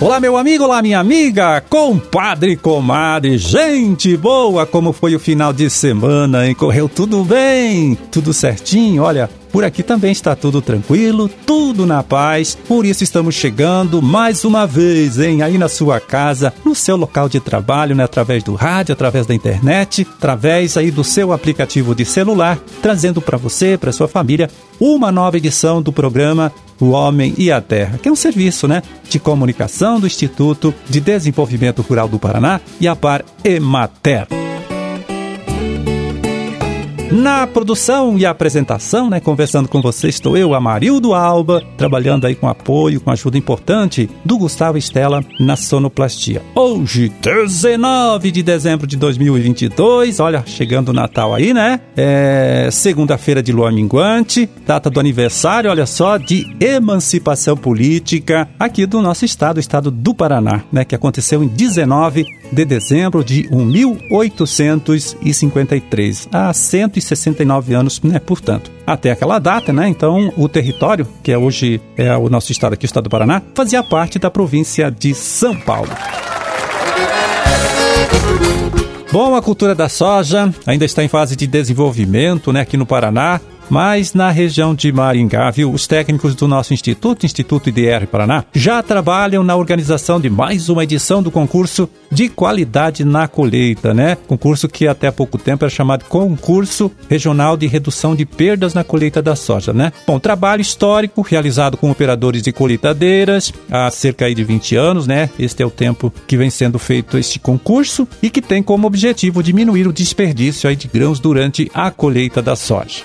Olá, meu amigo, olá, minha amiga, compadre, comadre, gente boa, como foi o final de semana, hein? Correu tudo bem, tudo certinho, olha. Por aqui também está tudo tranquilo, tudo na paz. Por isso estamos chegando mais uma vez, hein, aí na sua casa, no seu local de trabalho, né, através do rádio, através da internet, através aí do seu aplicativo de celular, trazendo para você, para sua família, uma nova edição do programa O Homem e a Terra, que é um serviço, né, de comunicação do Instituto de Desenvolvimento Rural do Paraná e a Par Emater. Na produção e apresentação, né, conversando com você, estou eu, Amarildo Alba, trabalhando aí com apoio, com ajuda importante do Gustavo Estela na sonoplastia. Hoje, 19 de dezembro de 2022, olha, chegando o Natal aí, né? É segunda-feira de lua minguante, data do aniversário, olha só, de emancipação política aqui do nosso estado, o estado do Paraná, né, que aconteceu em 19 de dezembro de 1853, há 169 anos, né, portanto. Até aquela data, né, então o território, que é hoje é o nosso estado aqui, o estado do Paraná, fazia parte da província de São Paulo. Bom, a cultura da soja ainda está em fase de desenvolvimento né, aqui no Paraná mas na região de Maringá, viu? Os técnicos do nosso instituto, Instituto IDR Paraná, já trabalham na organização de mais uma edição do concurso de qualidade na colheita, né? Concurso que até pouco tempo era chamado Concurso Regional de Redução de Perdas na Colheita da Soja, né? Bom, trabalho histórico realizado com operadores de colheitadeiras há cerca de 20 anos, né? Este é o tempo que vem sendo feito este concurso e que tem como objetivo diminuir o desperdício aí de grãos durante a colheita da soja.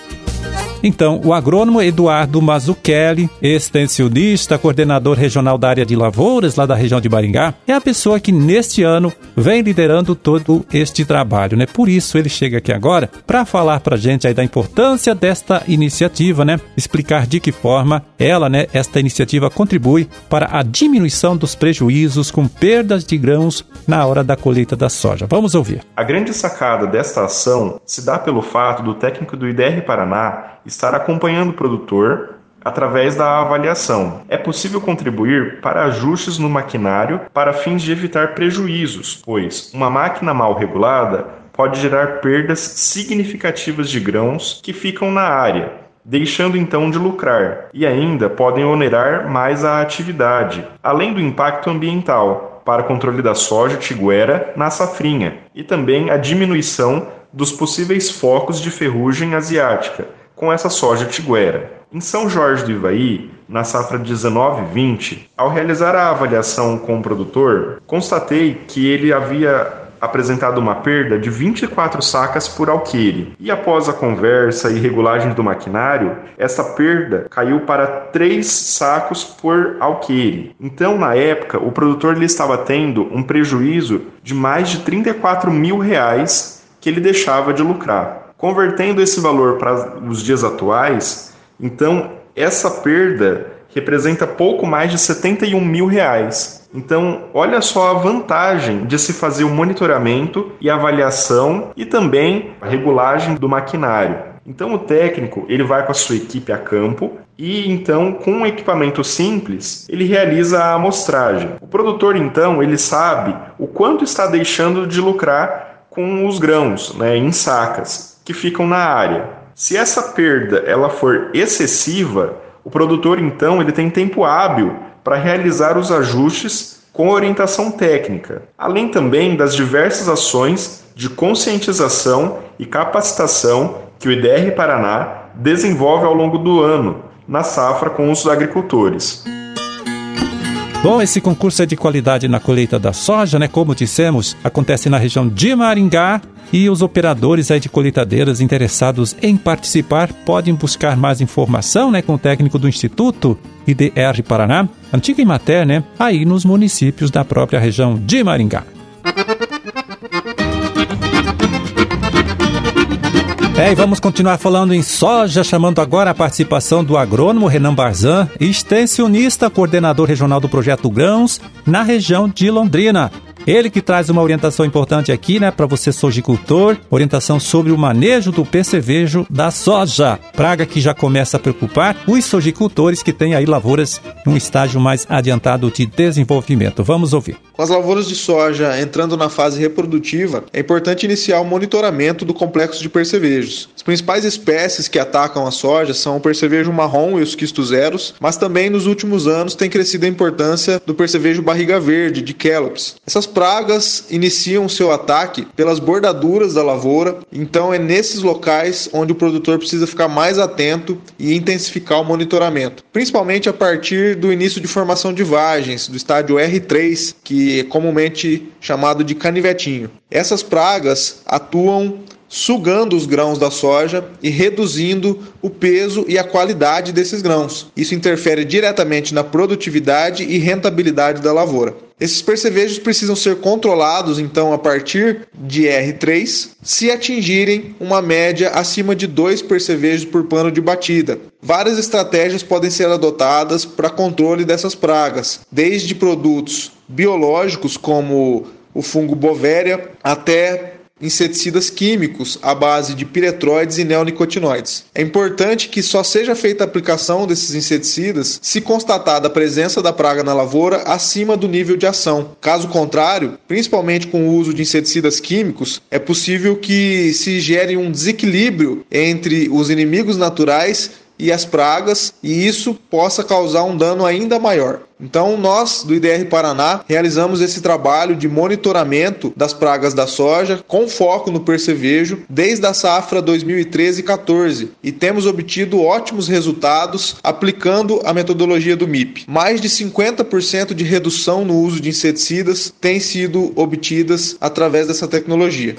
Então, o agrônomo Eduardo Mazzucchelli, extensionista, coordenador regional da área de lavouras lá da região de Maringá, é a pessoa que neste ano vem liderando todo este trabalho, né? Por isso ele chega aqui agora para falar para a gente aí da importância desta iniciativa, né? Explicar de que forma ela, né, esta iniciativa contribui para a diminuição dos prejuízos com perdas de grãos na hora da colheita da soja. Vamos ouvir. A grande sacada desta ação se dá pelo fato do técnico do IDR Paraná estar acompanhando o produtor através da avaliação. É possível contribuir para ajustes no maquinário para fins de evitar prejuízos, pois uma máquina mal regulada pode gerar perdas significativas de grãos que ficam na área, deixando então de lucrar, e ainda podem onerar mais a atividade, além do impacto ambiental para controle da soja tiguera na safrinha e também a diminuição dos possíveis focos de ferrugem asiática com essa soja tiguera. Em São Jorge do Ivaí, na safra 19-20, ao realizar a avaliação com o produtor, constatei que ele havia apresentado uma perda de 24 sacas por alqueire. E após a conversa e regulagem do maquinário, essa perda caiu para 3 sacos por alqueire. Então, na época, o produtor lhe estava tendo um prejuízo de mais de 34 mil reais que ele deixava de lucrar. Convertendo esse valor para os dias atuais, então essa perda representa pouco mais de 71 mil reais. Então, olha só a vantagem de se fazer o monitoramento e avaliação e também a regulagem do maquinário. Então, o técnico ele vai com a sua equipe a campo e então, com um equipamento simples, ele realiza a amostragem. O produtor então ele sabe o quanto está deixando de lucrar com os grãos, né, em sacas que ficam na área. Se essa perda ela for excessiva, o produtor então ele tem tempo hábil para realizar os ajustes com orientação técnica, além também das diversas ações de conscientização e capacitação que o IDR Paraná desenvolve ao longo do ano na safra com os agricultores. Bom, esse concurso é de qualidade na colheita da soja, né? Como dissemos, acontece na região de Maringá e os operadores aí de colheitadeiras interessados em participar podem buscar mais informação, né, com o técnico do Instituto IDR Paraná, antiga Imater, né, aí nos municípios da própria região de Maringá. É, e vamos continuar falando em soja, chamando agora a participação do agrônomo Renan Barzan, extensionista, coordenador regional do projeto Grãos, na região de Londrina. Ele que traz uma orientação importante aqui, né, para você sojicultor, orientação sobre o manejo do percevejo da soja, praga que já começa a preocupar os sojicultores que têm aí lavouras em um estágio mais adiantado de desenvolvimento. Vamos ouvir. Com as lavouras de soja entrando na fase reprodutiva, é importante iniciar o monitoramento do complexo de percevejos. As principais espécies que atacam a soja são o percevejo marrom e os quistozeros, mas também nos últimos anos tem crescido a importância do percevejo barriga verde, de Kellops. Essas pragas iniciam seu ataque pelas bordaduras da lavoura, então é nesses locais onde o produtor precisa ficar mais atento e intensificar o monitoramento, principalmente a partir do início de formação de vagens, do estádio R3, que é comumente chamado de canivetinho. Essas pragas atuam sugando os grãos da soja e reduzindo o peso e a qualidade desses grãos. Isso interfere diretamente na produtividade e rentabilidade da lavoura. Esses percevejos precisam ser controlados, então, a partir de R3, se atingirem uma média acima de dois percevejos por pano de batida. Várias estratégias podem ser adotadas para controle dessas pragas, desde produtos biológicos, como o fungo Bovéria, até inseticidas químicos à base de piretroides e neonicotinoides. É importante que só seja feita a aplicação desses inseticidas se constatada a presença da praga na lavoura acima do nível de ação. Caso contrário, principalmente com o uso de inseticidas químicos, é possível que se gere um desequilíbrio entre os inimigos naturais e as pragas e isso possa causar um dano ainda maior. Então, nós do IDR Paraná realizamos esse trabalho de monitoramento das pragas da soja com foco no percevejo desde a safra 2013-14 e temos obtido ótimos resultados aplicando a metodologia do MIP. Mais de 50% de redução no uso de inseticidas têm sido obtidas através dessa tecnologia.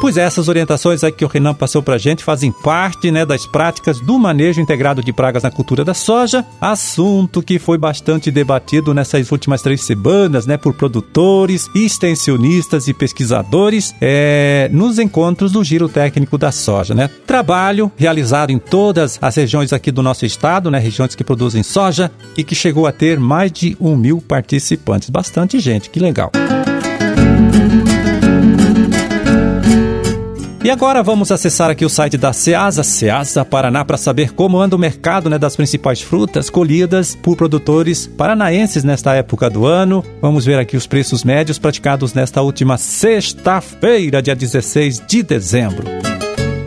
Pois é, essas orientações aí que o Renan passou pra gente fazem parte né, das práticas do manejo integrado de pragas na cultura da soja, assunto que foi bastante debatido nessas últimas três semanas né, por produtores, extensionistas e pesquisadores é, nos encontros do Giro Técnico da Soja. Né? Trabalho realizado em todas as regiões aqui do nosso estado, né, regiões que produzem soja, e que chegou a ter mais de um mil participantes. Bastante gente, que legal. E agora vamos acessar aqui o site da Ceasa, Ceasa Paraná, para saber como anda o mercado né, das principais frutas colhidas por produtores paranaenses nesta época do ano. Vamos ver aqui os preços médios praticados nesta última sexta-feira, dia 16 de dezembro.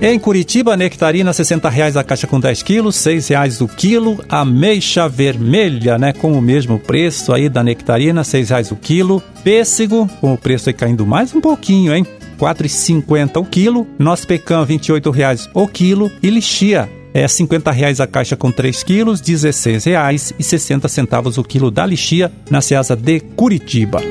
Em Curitiba, nectarina 60 reais a caixa com 10 quilos, R$ reais o quilo. Ameixa vermelha, né, com o mesmo preço aí da nectarina, R$ reais o quilo. Pêssego, com o preço aí caindo mais um pouquinho, hein? 4,50 o quilo, nosso pecan R$ 28,00 o quilo e lixia é 50 reais a caixa com 3 quilos, R$ 16,60 o quilo da lixia na Ceasa de Curitiba.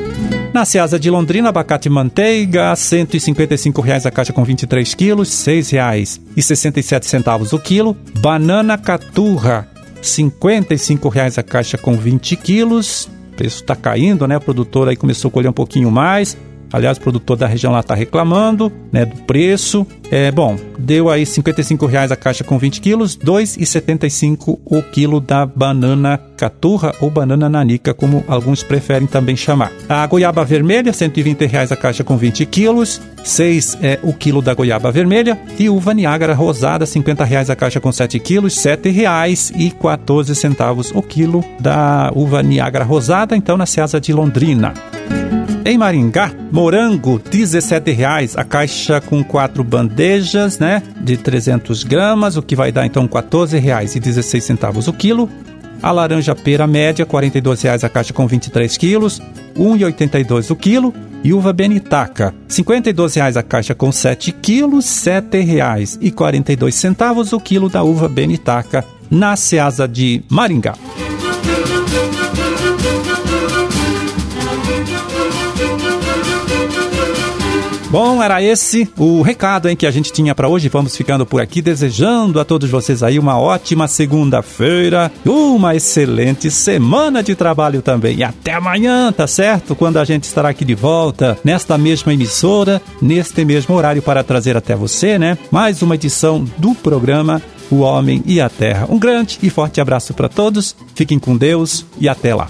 Na Ceasa de Londrina, abacate manteiga, 155 reais a caixa com 23 quilos, R$ 6,67 o quilo. Banana caturra, 55 reais a caixa com 20 quilos. O preço está caindo, né? O produtor aí começou a colher um pouquinho mais. Aliás, o produtor da região lá está reclamando né, do preço. É bom, deu aí 55 reais a caixa com 20 quilos, R$ 2,75 o quilo da banana caturra ou banana nanica, como alguns preferem também chamar. A goiaba vermelha, 120 reais a caixa com 20 quilos, 6 é o quilo da goiaba vermelha e uva Niágara rosada, 50 reais a caixa com 7 quilos, R$ 7,14 o quilo da uva Niágara rosada, então na Ceasa de Londrina. Em Maringá, morango, R$ 17,00 a caixa com quatro bandejas, né, de 300 gramas, o que vai dar então R$ 14,16 o quilo. A laranja pera média, R$ 42,00 a caixa com 23 quilos, R$ 1,82 o quilo. E uva benitaca, R$ 52,00 a caixa com 7 quilos, R$ 7,42 o quilo da uva benitaca na Ceasa de Maringá. Bom, era esse o recado hein, que a gente tinha para hoje. Vamos ficando por aqui, desejando a todos vocês aí uma ótima segunda-feira, uma excelente semana de trabalho também. E até amanhã, tá certo? Quando a gente estará aqui de volta nesta mesma emissora, neste mesmo horário para trazer até você, né? Mais uma edição do programa O Homem e a Terra. Um grande e forte abraço para todos. Fiquem com Deus e até lá.